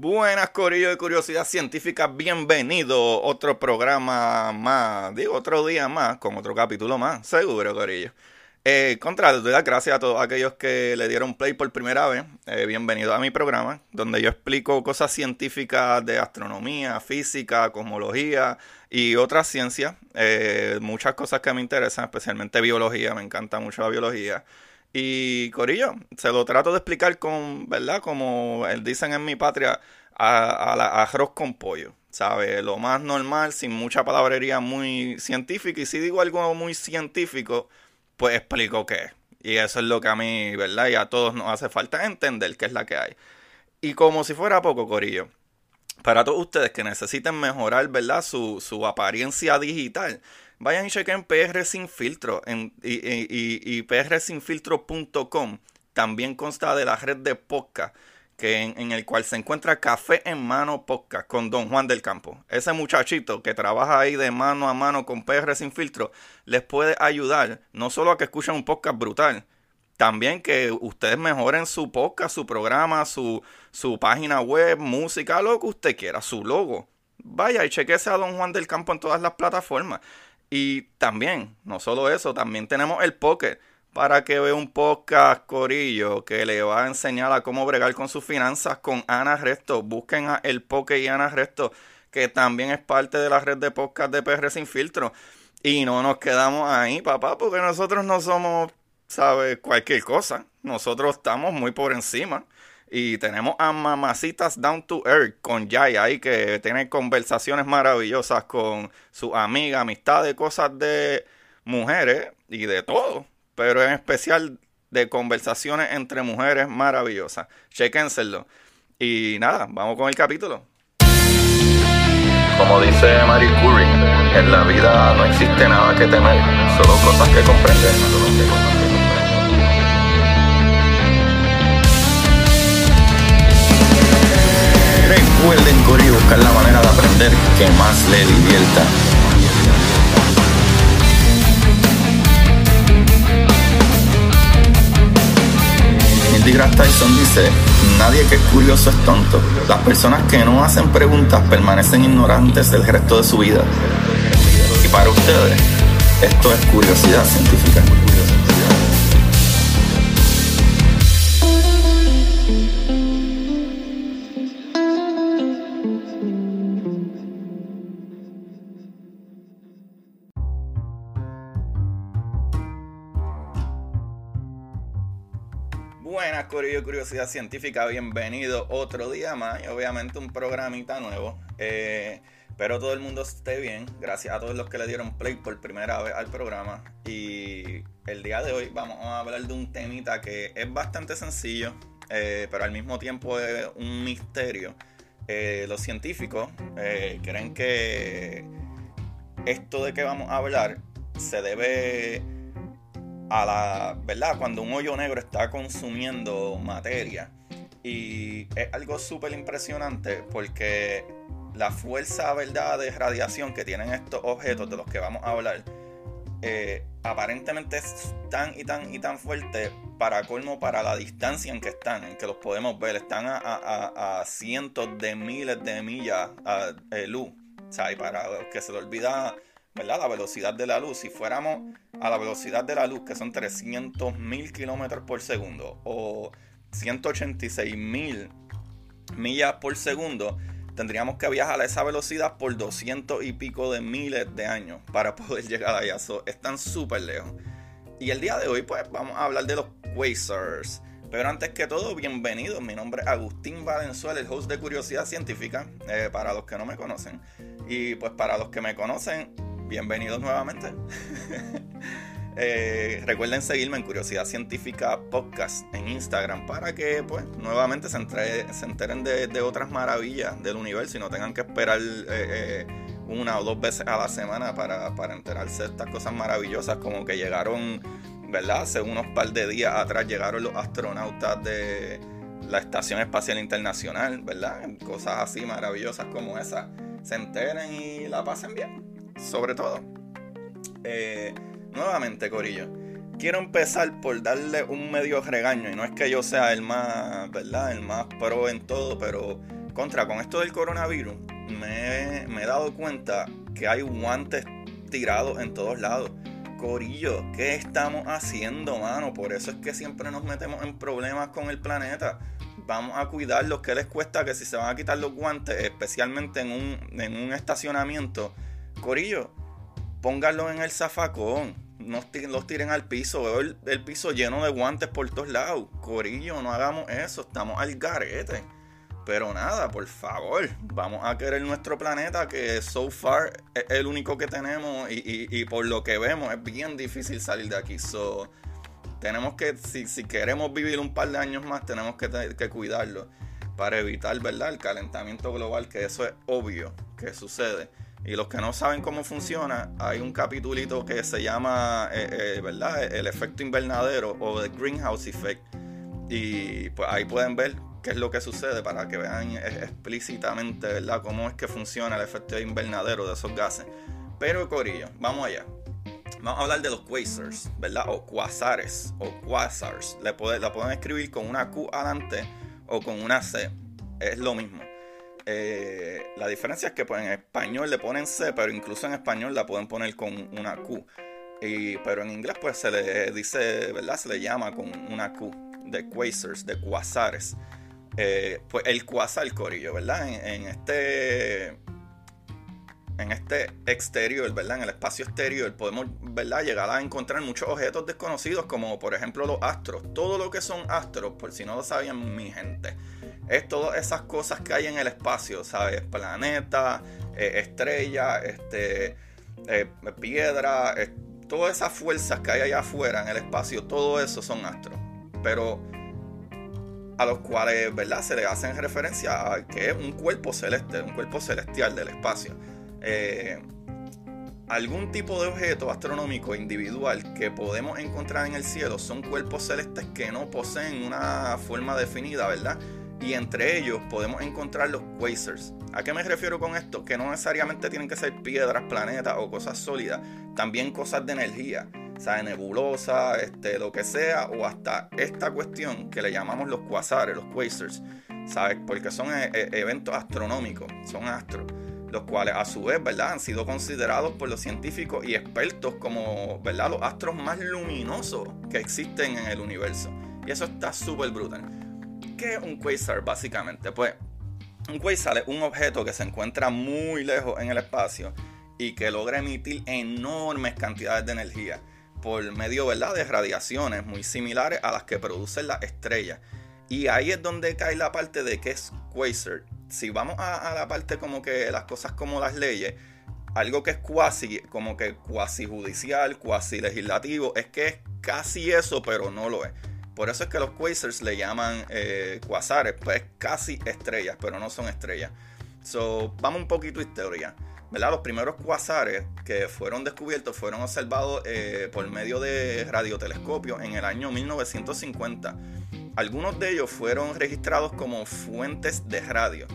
Buenas, Corillo de Curiosidad Científica, bienvenido. Otro programa más, digo, otro día más, con otro capítulo más, seguro, Corillo. Eh, contra, doy las gracias a todos aquellos que le dieron play por primera vez. Eh, bienvenido a mi programa, donde yo explico cosas científicas de astronomía, física, cosmología y otras ciencias. Eh, muchas cosas que me interesan, especialmente biología, me encanta mucho la biología. Y Corillo, se lo trato de explicar con, ¿verdad? Como dicen en mi patria, a, la, arroz con pollo. ¿Sabe? Lo más normal, sin mucha palabrería muy científica. Y si digo algo muy científico, pues explico qué. Y eso es lo que a mí, ¿verdad? Y a todos nos hace falta entender qué es la que hay. Y como si fuera poco, Corillo, para todos ustedes que necesiten mejorar, ¿verdad? Su apariencia digital, vayan y chequen PR Sin Filtro en, y, y, prsinfiltro.com. También consta de la red de podcast que en, el cual se encuentra Café en Mano Podcast con Don Juan del Campo. Ese muchachito que trabaja ahí de mano a mano con PR Sin Filtro les puede ayudar no solo a que escuchen un podcast brutal, también que ustedes mejoren su podcast, su programa, su, su página web, música, lo que usted quiera, su logo. Vaya y chequese a Don Juan del Campo en todas las plataformas. Y también, no solo eso, también tenemos el Pocket para que vea un podcast Corillo que le va a enseñar a cómo bregar con sus finanzas con Ana Resto. Busquen a El Pocket y Ana Resto, que también es parte de la red de podcast de PR Sin Filtro. Y no nos quedamos ahí, papá, porque nosotros no somos, ¿sabes? Cualquier cosa. Nosotros estamos muy por encima. Y tenemos a Mamacitas Down to Earth con Jaya ahí que tiene conversaciones maravillosas con su amiga, amistades, cosas de mujeres y de todo. Pero en especial de conversaciones entre mujeres maravillosas. Chequénselo. Y nada, vamos con el capítulo. Como dice Marie Curie, en la vida no existe nada que temer, solo cosas que comprender. Recuerden que más le divierta. Neil Tyson dice, nadie que es curioso es tonto. Las personas que no hacen preguntas permanecen ignorantes del resto de su vida. Y para ustedes, esto es curiosidad científica. Curiosidad Científica, bienvenido otro día más y obviamente un programita nuevo. Eh, espero todo el mundo esté bien. Gracias a todos los que le dieron play por primera vez al programa. Y el día de hoy vamos a hablar de un temita que es bastante sencillo, eh, pero al mismo tiempo es un misterio. Eh, los científicos creen que esto de que vamos a hablar se debe a la, ¿verdad? Cuando un hoyo negro está consumiendo materia. Y es algo súper impresionante porque la fuerza, ¿verdad?, de radiación que tienen estos objetos de los que vamos a hablar, eh, aparentemente es tan y tan y tan fuerte para colmo para la distancia en que están, en que los podemos ver. Están a, cientos de miles de millas de luz. O sea, y para los que se le olvida la velocidad de la luz, si fuéramos a la velocidad de la luz, que son 300 mil kilómetros por segundo, o 186 mil millas por segundo, tendríamos que viajar a esa velocidad por 200 y pico de miles de años para poder llegar allá. So, están súper lejos. Y el día de hoy, pues, vamos a hablar de los quasars. Pero antes que todo, bienvenidos. Mi nombre es Agustín Valenzuela, el host de Curiosidad Científica, eh, para los que no me conocen. Y pues para los que me conocen, bienvenidos nuevamente. Eh, recuerden seguirme en Curiosidad Científica Podcast en Instagram para que pues nuevamente se, enteren de, otras maravillas del universo y no tengan que esperar eh, eh, una o dos veces a la semana para, para enterarse de estas cosas maravillosas como que llegaron, ¿verdad? Hace unos par de días atrás llegaron los astronautas de la Estación Espacial Internacional, ¿verdad? Cosas así maravillosas como esas. Se enteren y la pasen bien sobre todo. Eh, nuevamente, Corillo. quiero empezar por darle un medio regaño. Y no es que yo sea el más, ¿verdad? El más pro en todo, pero contra, con esto del coronavirus, me, me he dado cuenta que hay guantes tirados en todos lados. Corillo, ¿qué estamos haciendo, mano? Por eso es que siempre nos metemos en problemas con el planeta. Vamos a cuidarlos. ¿Qué les cuesta que si se van a quitar los guantes, especialmente en un, en un estacionamiento? Corillo, pónganlos en el zafacón. No los tiren al piso. Veo el, piso lleno de guantes por todos lados. Corillo, no hagamos eso. Estamos al garete. Pero nada, por favor, vamos a querer nuestro planeta que so far es el único que tenemos y, por lo que vemos es bien difícil salir de aquí. So, tenemos que, si, si queremos vivir un par de años más, tenemos que, que cuidarlo para evitar, ¿verdad? El calentamiento global, que eso es obvio que sucede. Y los que no saben cómo funciona, hay un capitulito que se llama, eh, eh, ¿verdad? El efecto invernadero o el greenhouse effect. Y pues ahí pueden ver qué es lo que sucede para que vean explícitamente, ¿verdad?, cómo es que funciona el efecto invernadero de esos gases. Pero, Corillo, vamos allá. Vamos a hablar de los quasars, ¿verdad? O quasares, o quasars. La pueden escribir con una Q adelante o con una C. Es lo mismo. Eh, la diferencia es que pues, en español le ponen C, pero incluso en español la pueden poner con una Q. Y, pero en inglés pues se le dice, ¿verdad? Se le llama con una Q de quasars, de quasares. Eh, pues el quasar corillo, ¿verdad? En, este en este exterior, ¿verdad? En el espacio exterior podemos, ¿verdad? Llegar a encontrar muchos objetos desconocidos como por ejemplo los astros. Todo lo que son astros, por si no lo sabían mi gente, es todas esas cosas que hay en el espacio, ¿sabes? Planeta, eh, estrella, este, eh, piedra, todas esas fuerzas que hay allá afuera en el espacio, todo eso son astros. Pero a los cuales ¿verdad? se le hacen referencia a que es un cuerpo celeste, un cuerpo celestial del espacio. Eh, algún tipo de objeto astronómico individual que podemos encontrar en el cielo son cuerpos celestes que no poseen una forma definida, ¿verdad? Y entre ellos podemos encontrar los quasars. ¿A qué me refiero con esto? Que no necesariamente tienen que ser piedras, planetas o cosas sólidas, también cosas de energía. ¿sabes? Nebulosa, este, lo que sea, o hasta esta cuestión que le llamamos los quasares, los quasars, ¿sabes? Porque son eh, eh, eventos astronómicos, son astros, los cuales a su vez, ¿verdad? Han sido considerados por los científicos y expertos como, ¿verdad? Los astros más luminosos que existen en el universo. Y eso está súper brutal. ¿Qué es un quasar básicamente? Pues un quasar es un objeto que se encuentra muy lejos en el espacio y que logra emitir enormes cantidades de energía por medio ¿verdad? de radiaciones muy similares a las que producen las estrellas. Y ahí es donde cae la parte de que es quasar. Si vamos a, la parte como que las cosas como las leyes, algo que es cuasi, como que cuasi judicial, cuasi legislativo, es que es casi eso, pero no lo es. Por eso es que los quasars le llaman eh, quasares, pues casi estrellas, pero no son estrellas. So, vamos un poquito a historia. Los primeros cuasares que fueron descubiertos fueron observados eh, por medio de radiotelescopios en el año 1950. Algunos de ellos fueron registrados como fuentes de radio.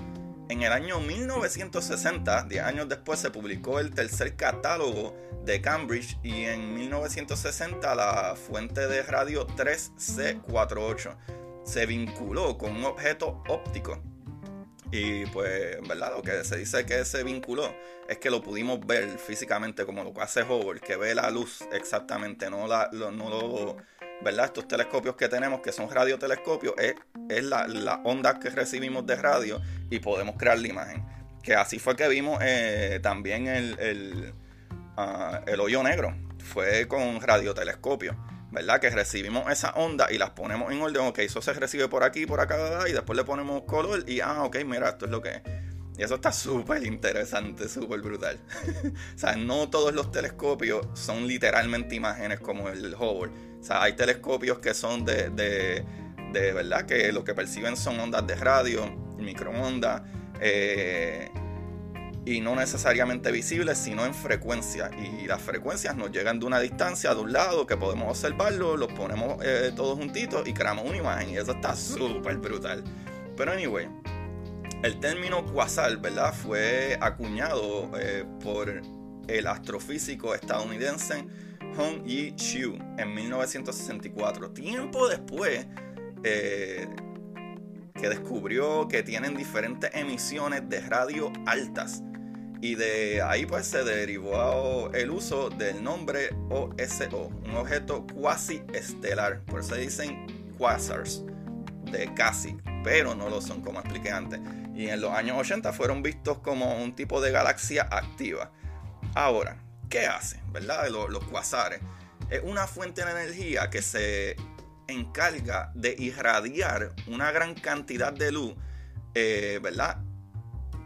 En el año 1960, 10 años después, se publicó el tercer catálogo de Cambridge y en 1960 la fuente de radio 3C48 se vinculó con un objeto óptico y pues, ¿verdad? Lo que se dice que se vinculó es que lo pudimos ver físicamente como lo que hace Hubble, que ve la luz exactamente, no la, lo, no lo, ¿verdad? Estos telescopios que tenemos, que son radiotelescopios, es, es la, onda que recibimos de radio y podemos crear la imagen. Que así fue que vimos eh, también el, ah, el hoyo negro, fue con radiotelescopio. ¿verdad? Que recibimos esa onda y las ponemos en orden. Ok, eso se recibe por aquí, por acá, y después le ponemos color y, ah, ok, mira, esto es lo que es. Y eso está súper interesante, súper brutal. o sea, no todos los telescopios son literalmente imágenes como el Hubble. O sea, hay telescopios que son de, de, de verdad, que lo que perciben son ondas de radio, microondas. Eh, y no necesariamente visibles, sino en frecuencia. Y las frecuencias nos llegan de una distancia, de un lado, que podemos observarlo, los ponemos eh, todos juntitos y creamos una imagen. Y eso está súper brutal. Pero anyway, el término quasar, ¿verdad? Fue acuñado eh, por el astrofísico estadounidense Hong Yi Xiu en 1964. Tiempo después eh, que descubrió que tienen diferentes emisiones de radio altas. Y de ahí pues se derivó el uso del nombre OSO, un objeto cuasi estelar. Por eso dicen quasars, de casi, pero no lo son como expliqué antes. Y en los años 80 fueron vistos como un tipo de galaxia activa. Ahora, ¿qué hace? ¿Verdad? Los, los quasares. Es una fuente de energía que se encarga de irradiar una gran cantidad de luz, eh, ¿verdad?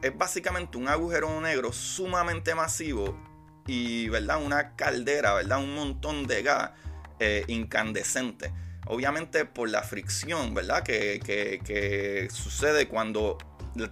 Es básicamente un agujero negro sumamente masivo y, ¿verdad? Una caldera, ¿verdad? Un montón de gas eh, incandescente. Obviamente por la fricción, ¿verdad? Que, que, sucede cuando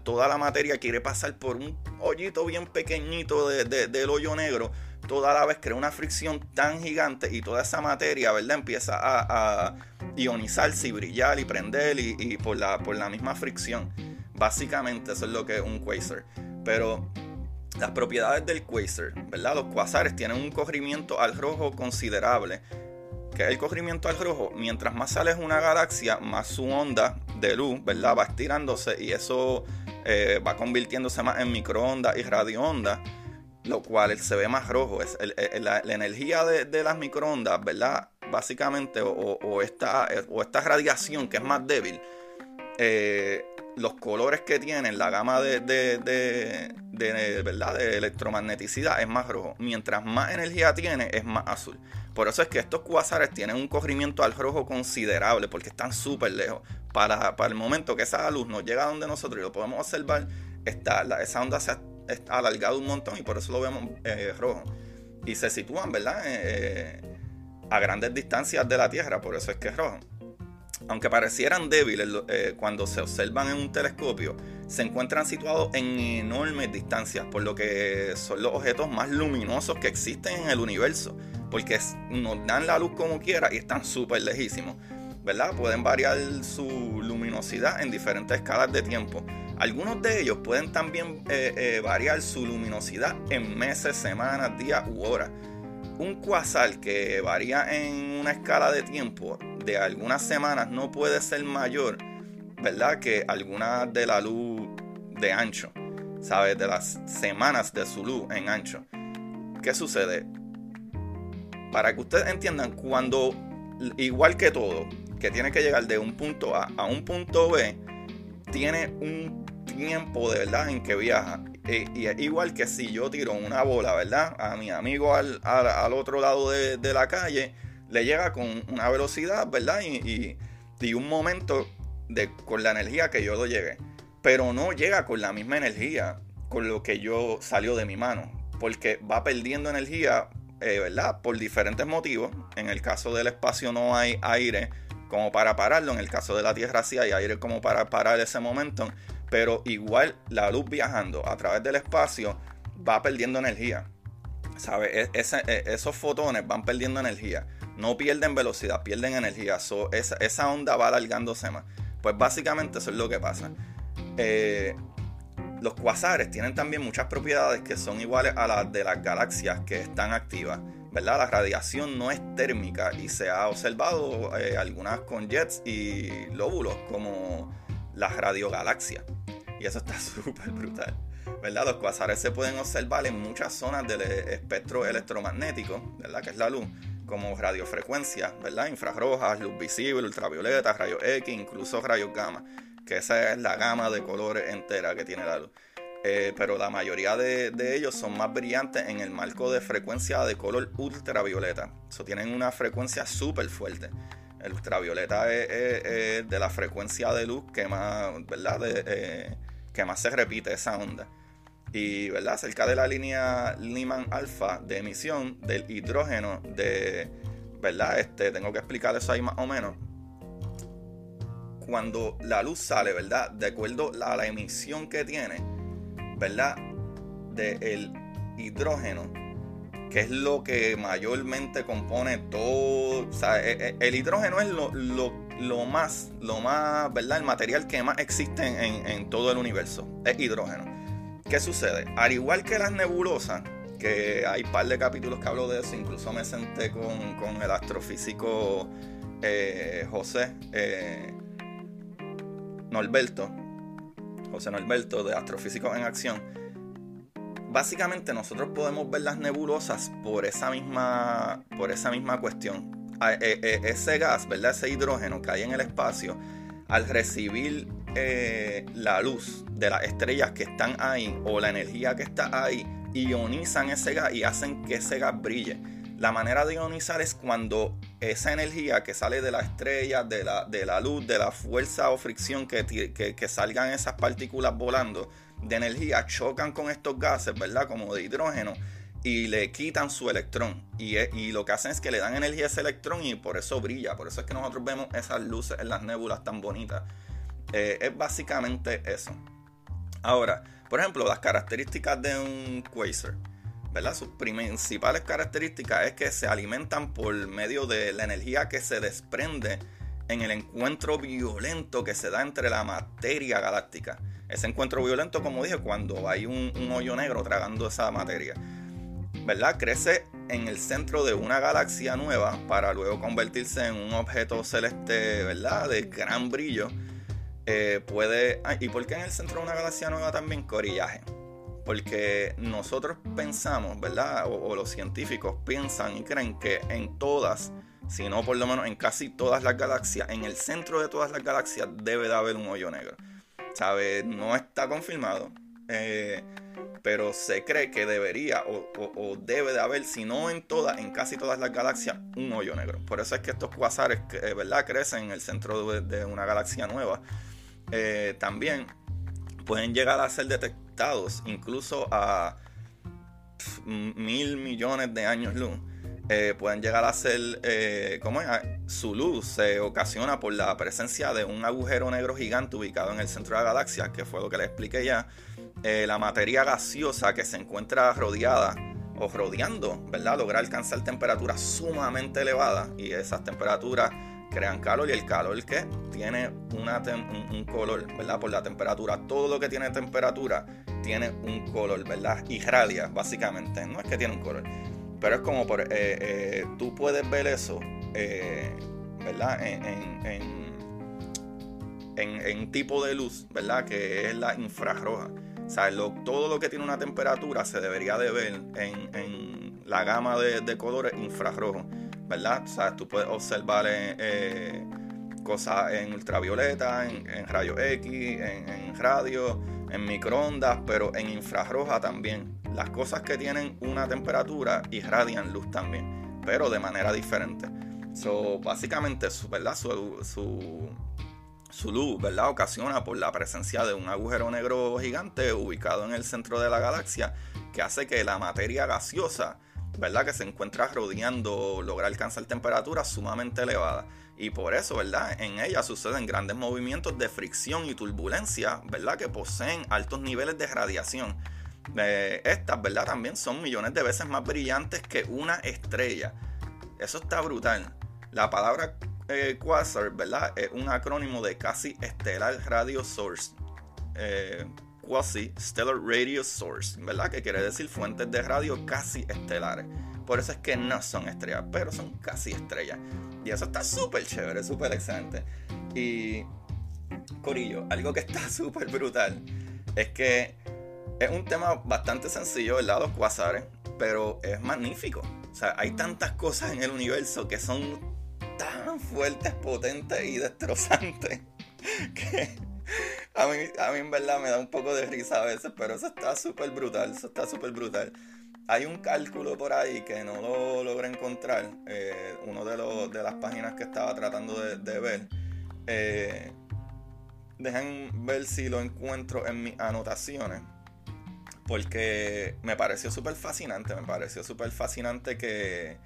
toda la materia quiere pasar por un hoyito bien pequeñito del hoyo negro toda la vez crea una fricción tan gigante y toda esa materia, ¿verdad? Empieza a, ionizarse y brillar y prender y, por, la, por la misma fricción. Básicamente eso es lo que es un quasar. Pero las propiedades del quasar, ¿verdad? Los quasares tienen un corrimiento al rojo considerable. Que es el corrimiento al rojo, mientras más sale una galaxia, más su onda de luz, ¿verdad? Va estirándose y eso eh, va convirtiéndose más en microondas y radioondas lo cual se ve más rojo. Es la, energía de, las microondas, ¿verdad? Básicamente, o, esta, o esta radiación que es más débil, eh, los colores que tienen, la gama de, de, ¿verdad? de electromagneticidad es más rojo. Mientras más energía tiene, es más azul. Por eso es que estos cuasares tienen un corrimiento al rojo considerable, porque están súper lejos. Para, para el momento que esa luz nos llega a donde nosotros y lo podemos observar, está, esa onda se está alargado un montón y por eso lo vemos eh, rojo. Y se sitúan, ¿verdad? Eh, a grandes distancias de la Tierra, por eso es que es rojo. Aunque parecieran débiles eh, cuando se observan en un telescopio, se encuentran situados en enormes distancias, por lo que son los objetos más luminosos que existen en el universo, porque nos dan la luz como quiera y están súper lejísimos, ¿verdad? Pueden variar su luminosidad en diferentes escalas de tiempo algunos de ellos pueden también eh, eh, variar su luminosidad en meses, semanas, días u horas. Un cuasar que varía en una escala de tiempo de algunas semanas no puede ser mayor, ¿verdad? Que algunas de la luz de ancho, ¿sabes? De las semanas de su luz en ancho. ¿Qué sucede? Para que ustedes entiendan, cuando, igual que todo, que tiene que llegar de un punto A a un punto B, tiene un tiempo de verdad en que viaja. E, y, es igual que si yo tiro una bola, ¿verdad? A mi amigo al, al, otro lado de, la calle, le llega con una velocidad, ¿verdad? Y, un momento de, con la energía que yo lo llegué. Pero no llega con la misma energía con lo que yo salió de mi mano. Porque va perdiendo energía, eh, ¿verdad? Por diferentes motivos. En el caso del espacio no hay aire como para pararlo. En el caso de la Tierra sí hay aire como para parar ese momento pero igual la luz viajando a través del espacio va perdiendo energía. ¿Sabe? E, e, esos fotones van perdiendo energía. No pierden velocidad, pierden energía. esa, onda va alargándose más. Pues básicamente eso es lo que pasa. Eh, los cuasares tienen también muchas propiedades que son iguales a las de las galaxias que están activas. ¿verdad? La radiación no es térmica y se ha observado eh, algunas con jets y lóbulos como las radiogalaxias. Y eso está súper brutal. ¿verdad? Los cuasares se pueden observar en muchas zonas del espectro electromagnético, ¿verdad? Que es la luz, como radiofrecuencia, ¿verdad? Infrarrojas, luz visible, ultravioleta, rayos X, incluso rayos gamma, que esa es la gama de colores entera que tiene la luz. Eh, pero la mayoría de, ellos son más brillantes en el marco de frecuencia de color ultravioleta. Eso tienen una frecuencia súper fuerte. El ultravioleta es, de la frecuencia de luz que más, ¿verdad? Eh, que más se repite esa onda. Y, ¿verdad? Cerca de la línea Lyman alfa de emisión del hidrógeno de, ¿verdad? Este, tengo que explicar eso ahí más o menos. Cuando la luz sale, ¿verdad? De acuerdo a la emisión que tiene, ¿verdad? Del hidrógeno que es lo que mayormente compone todo. O sea, e, e, el hidrógeno es lo, más, lo más, ¿verdad? El material que más existe en, todo el universo. Es hidrógeno. ¿Qué sucede? Al igual que las nebulosas, que hay un par de capítulos que hablo de eso, incluso me senté con, con el astrofísico eh, José eh, Norberto, José Norberto de Astrofísicos en Acción. Básicamente nosotros podemos ver las nebulosas por esa misma, por esa misma cuestión. Eh, ese gas, ¿verdad? Ese hidrógeno que hay en el espacio, al recibir la luz de las estrellas que están ahí o la energía que está ahí, ionizan ese gas y hacen que ese gas brille. La manera de ionizar es cuando esa energía que sale de la estrella, de la, de la luz, de la fuerza o fricción que, que, salgan esas partículas volando de energía, chocan con estos gases, ¿verdad? Como de hidrógeno y le quitan su electrón. Y, y, lo que hacen es que le dan energía a ese electrón y por eso brilla. Por eso es que nosotros vemos esas luces en las nébulas tan bonitas. Eh, es básicamente eso. Ahora, por ejemplo, las características de un quasar. ¿verdad? Sus principales características es que se alimentan por medio de la energía que se desprende en el encuentro violento que se da entre la materia galáctica. Ese encuentro violento, como dije, cuando hay un, hoyo negro tragando esa materia. ¿Verdad? Crece en el centro de una galaxia nueva para luego convertirse en un objeto celeste, ¿verdad? De gran brillo. Eh, puede. Ah, ¿Y por qué en el centro de una galaxia nueva también? Corillaje. Porque nosotros pensamos, ¿verdad? O, los científicos piensan y creen que en todas, si no por lo menos en casi todas las galaxias, en el centro de todas las galaxias debe de haber un hoyo negro. ¿Sabe? No está confirmado. Eh, pero se cree que debería o, debe de haber, si no en todas, en casi todas las galaxias, un hoyo negro. Por eso es que estos cuasares, eh, ¿verdad? Crecen en el centro de, una galaxia nueva. Eh, también pueden llegar a ser detectados incluso a mil millones de años luz. Eh, pueden llegar a ser, eh, ¿cómo es? Ah, su luz se ocasiona por la presencia de un agujero negro gigante ubicado en el centro de la galaxia, que fue lo que les expliqué ya. La materia gaseosa que se encuentra rodeada o rodeando, ¿verdad? Logra alcanzar temperaturas sumamente elevadas y esas temperaturas crean calor y el calor que tiene un, color, ¿verdad? Por la temperatura. Todo lo que tiene temperatura tiene un color, ¿verdad? Irradia, básicamente. No es que tiene un color. Pero es como por... Eh, eh, tú puedes ver eso, eh, ¿verdad? En, en, tipo de luz, ¿verdad? Que es la infrarroja. O sea, todo lo que tiene una temperatura se debería de ver en, la gama de colores infrarrojos. ¿Verdad? O sea, tú puedes observar eh, cosas en ultravioleta, en, rayos X, en, radio, en microondas, pero en infrarroja también. Las cosas que tienen una temperatura irradian luz también, pero de manera diferente. So, básicamente, ¿verdad? Su, su, su luz, ¿verdad? Ocasiona por la presencia de un agujero negro gigante ubicado en el centro de la galaxia que hace que la materia gaseosa ¿verdad? Que se encuentra rodeando, logra alcanzar temperaturas sumamente elevadas. Y por eso, ¿verdad? En ella suceden grandes movimientos de fricción y turbulencia, ¿verdad? Que poseen altos niveles de radiación. Eh, estas, ¿verdad? También son millones de veces más brillantes que una estrella. Eso está brutal. La palabra eh, quasar, ¿verdad? Es un acrónimo de casi estelar radio source. Eh, quasi-stellar radio source, ¿verdad? Que quiere decir fuentes de radio casi estelares. Por eso es que no son estrellas, pero son casi estrellas. Y eso está súper chévere, súper excelente. Y, Corillo, algo que está súper brutal es que es un tema bastante sencillo, ¿verdad? Los quasares, pero es magnífico. O sea, hay tantas cosas en el universo que son tan fuertes, potentes y destrozantes que a mí, a mí en verdad me da un poco de risa a veces, pero eso está súper brutal, eso está súper brutal. Hay un cálculo por ahí que no lo logré encontrar, eh, uno de, los, de las páginas que estaba tratando de, ver. Eh, dejen ver si lo encuentro en mis anotaciones. Porque me pareció súper fascinante, me pareció súper fascinante que,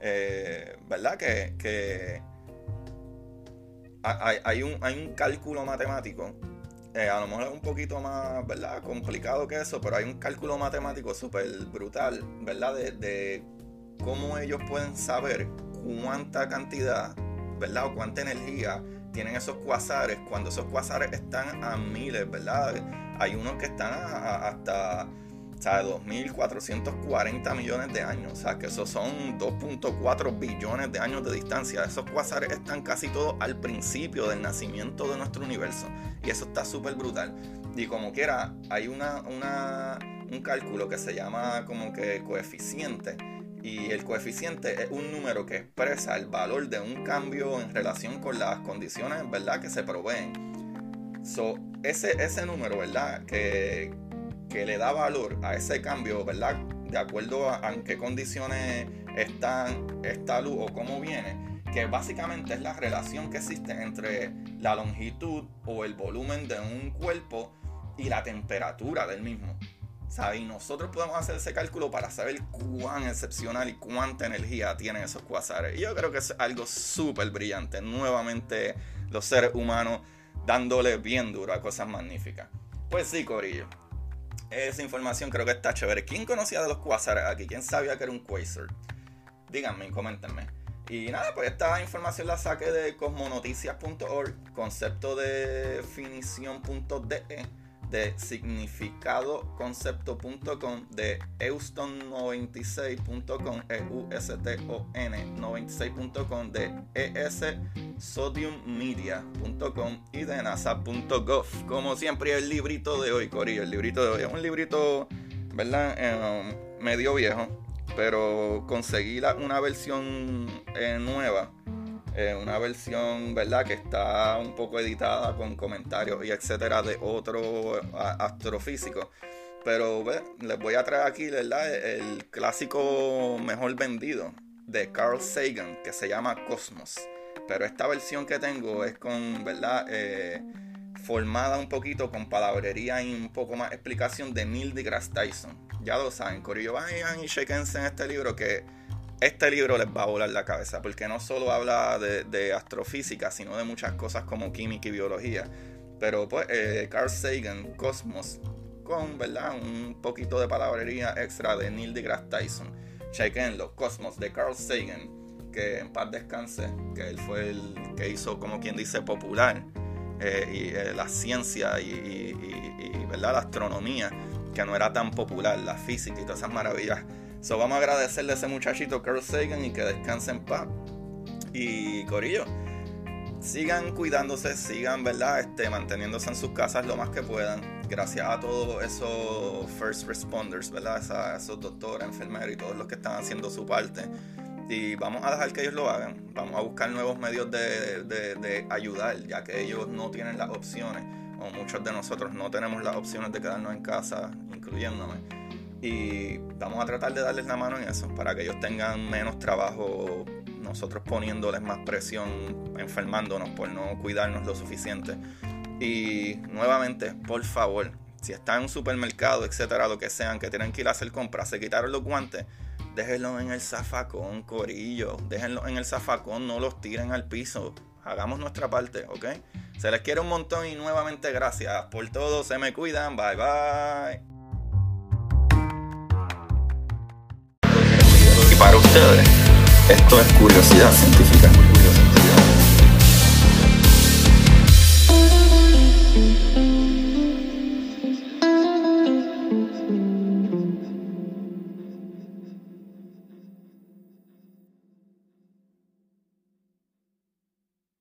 eh, ¿verdad? Que, que hay, un, hay un cálculo matemático. Eh, a lo mejor es un poquito más, ¿verdad? Complicado que eso, pero hay un cálculo matemático súper brutal, ¿verdad? De, cómo ellos pueden saber cuánta cantidad, ¿verdad? O cuánta energía tienen esos cuasares cuando esos cuasares están a miles, ¿verdad? Hay unos que están hasta O sea, 2.440 millones de años. O sea, que esos son 2.4 billones de años de distancia. Esos cuasares están casi todos al principio del nacimiento de nuestro universo. Y eso está súper brutal. Y como quiera, hay una, una, un cálculo que se llama como que coeficiente. Y el coeficiente es un número que expresa el valor de un cambio en relación con las condiciones, ¿verdad?, que se proveen. So, ese, ese número, ¿verdad?, que, que le da valor a ese cambio, ¿verdad? De acuerdo a, en qué condiciones están esta luz o cómo viene, que básicamente es la relación que existe entre la longitud o el volumen de un cuerpo y la temperatura del mismo. ¿Sabe? Y nosotros podemos hacer ese cálculo para saber cuán excepcional y cuánta energía tienen esos cuasares. Y yo creo que es algo súper brillante. Nuevamente, los seres humanos dándole bien duro a cosas magníficas. Pues sí, Corillo. Esa información creo que está chévere. ¿Quién conocía de los quasares aquí? ¿Quién sabía que era un quasar? Díganme, coméntenme. Y nada, pues esta información la saqué de cosmonoticias.org, concepto de definición.de, de significadoconcepto.com, de euston96.com, E-U-S-T-O-N 96.com, de esodiummedia.com y de nasa.gov. Como siempre, el librito de hoy, Corillo, el librito de hoy es un librito, ¿verdad? Eh, medio viejo, pero conseguí una versión eh, nueva. Eh, una versión, ¿verdad? Que está un poco editada con comentarios y etcétera de otro astrofísico. Pero les voy a traer aquí, ¿verdad? El clásico mejor vendido de Carl Sagan, que se llama Cosmos. Pero esta versión que tengo es con, ¿verdad? Eh, formada un poquito con palabrería y un poco más explicación de Neil deGrasse Tyson. Ya lo saben, Corillo, vayan y chequense en este libro que este libro les va a volar la cabeza, porque no solo habla de, astrofísica, sino de muchas cosas como química y biología. Pero pues eh, Carl Sagan, Cosmos, con ¿verdad? un poquito de palabrería extra de Neil deGrasse Tyson. Chequenlo, Cosmos de Carl Sagan, que en paz descanse, que él fue el que hizo, como quien dice, popular eh, y, eh, la ciencia y, ¿verdad? la astronomía, que no era tan popular, la física y todas esas maravillas. So, vamos a agradecerle a ese muchachito Carl Sagan y que descanse en paz. Y Corillo, sigan cuidándose, sigan, ¿verdad? Este, manteniéndose en sus casas lo más que puedan. Gracias a todos esos first responders, ¿verdad? Esos doctores, enfermeros y todos los que están haciendo su parte y vamos a dejar que ellos lo hagan. Vamos a buscar nuevos medios de, ayudar, ya que ellos no tienen las opciones, o muchos de nosotros no tenemos las opciones de quedarnos en casa, incluyéndome. Y vamos a tratar de darles la mano en eso, para que ellos tengan menos trabajo, nosotros poniéndoles más presión, enfermándonos por no cuidarnos lo suficiente. Y nuevamente, por favor, si están en un supermercado, etcétera, lo que sean, que tienen que ir a hacer compras, se quitaron los guantes, déjenlo en el zafacón, corillo. Déjenlo en el zafacón, no los tiren al piso. Hagamos nuestra parte, ¿ok? Se les quiere un montón y nuevamente gracias por todo. Se me cuidan. Bye bye. Y para ustedes, esto es curiosidad científica.